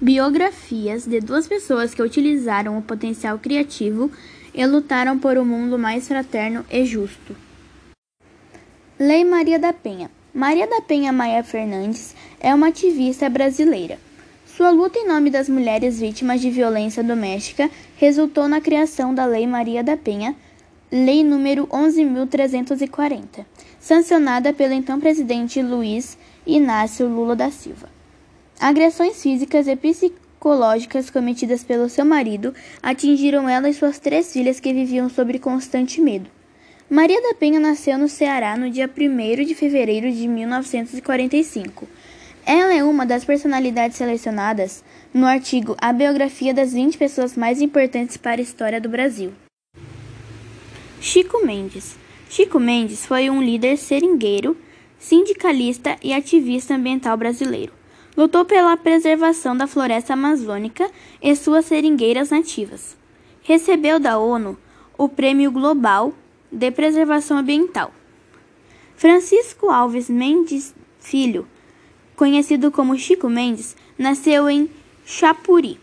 Biografias de duas pessoas que utilizaram o potencial criativo e lutaram por um mundo mais fraterno e justo. Lei Maria da Penha. Maria da Penha Maia Fernandes é uma ativista brasileira. Sua luta em nome das mulheres vítimas de violência doméstica resultou na criação da Lei Maria da Penha, Lei número 11.340, sancionada pelo então presidente Luiz Inácio Lula da Silva. Agressões físicas e psicológicas cometidas pelo seu marido atingiram ela e suas três filhas que viviam sob constante medo. Maria da Penha nasceu no Ceará no dia 1 de fevereiro de 1945. Ela é uma das personalidades selecionadas no artigo A Biografia das 20 Pessoas Mais Importantes para a História do Brasil. Chico Mendes. Chico Mendes foi um líder seringueiro, sindicalista e ativista ambiental brasileiro. Lutou pela preservação da floresta amazônica e suas seringueiras nativas. Recebeu da ONU o Prêmio Global de Preservação Ambiental. Francisco Alves Mendes Filho, conhecido como Chico Mendes, nasceu em Chapuri,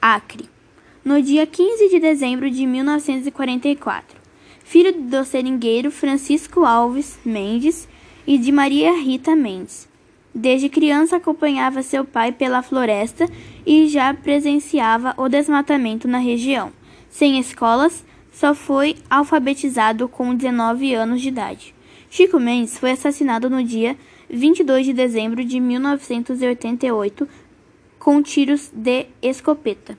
Acre no dia 15 de dezembro de 1944, filho do seringueiro Francisco Alves Mendes e de Maria Rita Mendes. Desde criança acompanhava seu pai pela floresta e já presenciava o desmatamento na região. Sem escolas, só foi alfabetizado com 19 anos de idade. Chico Mendes foi assassinado no dia 22 de dezembro de 1988 com tiros de escopeta.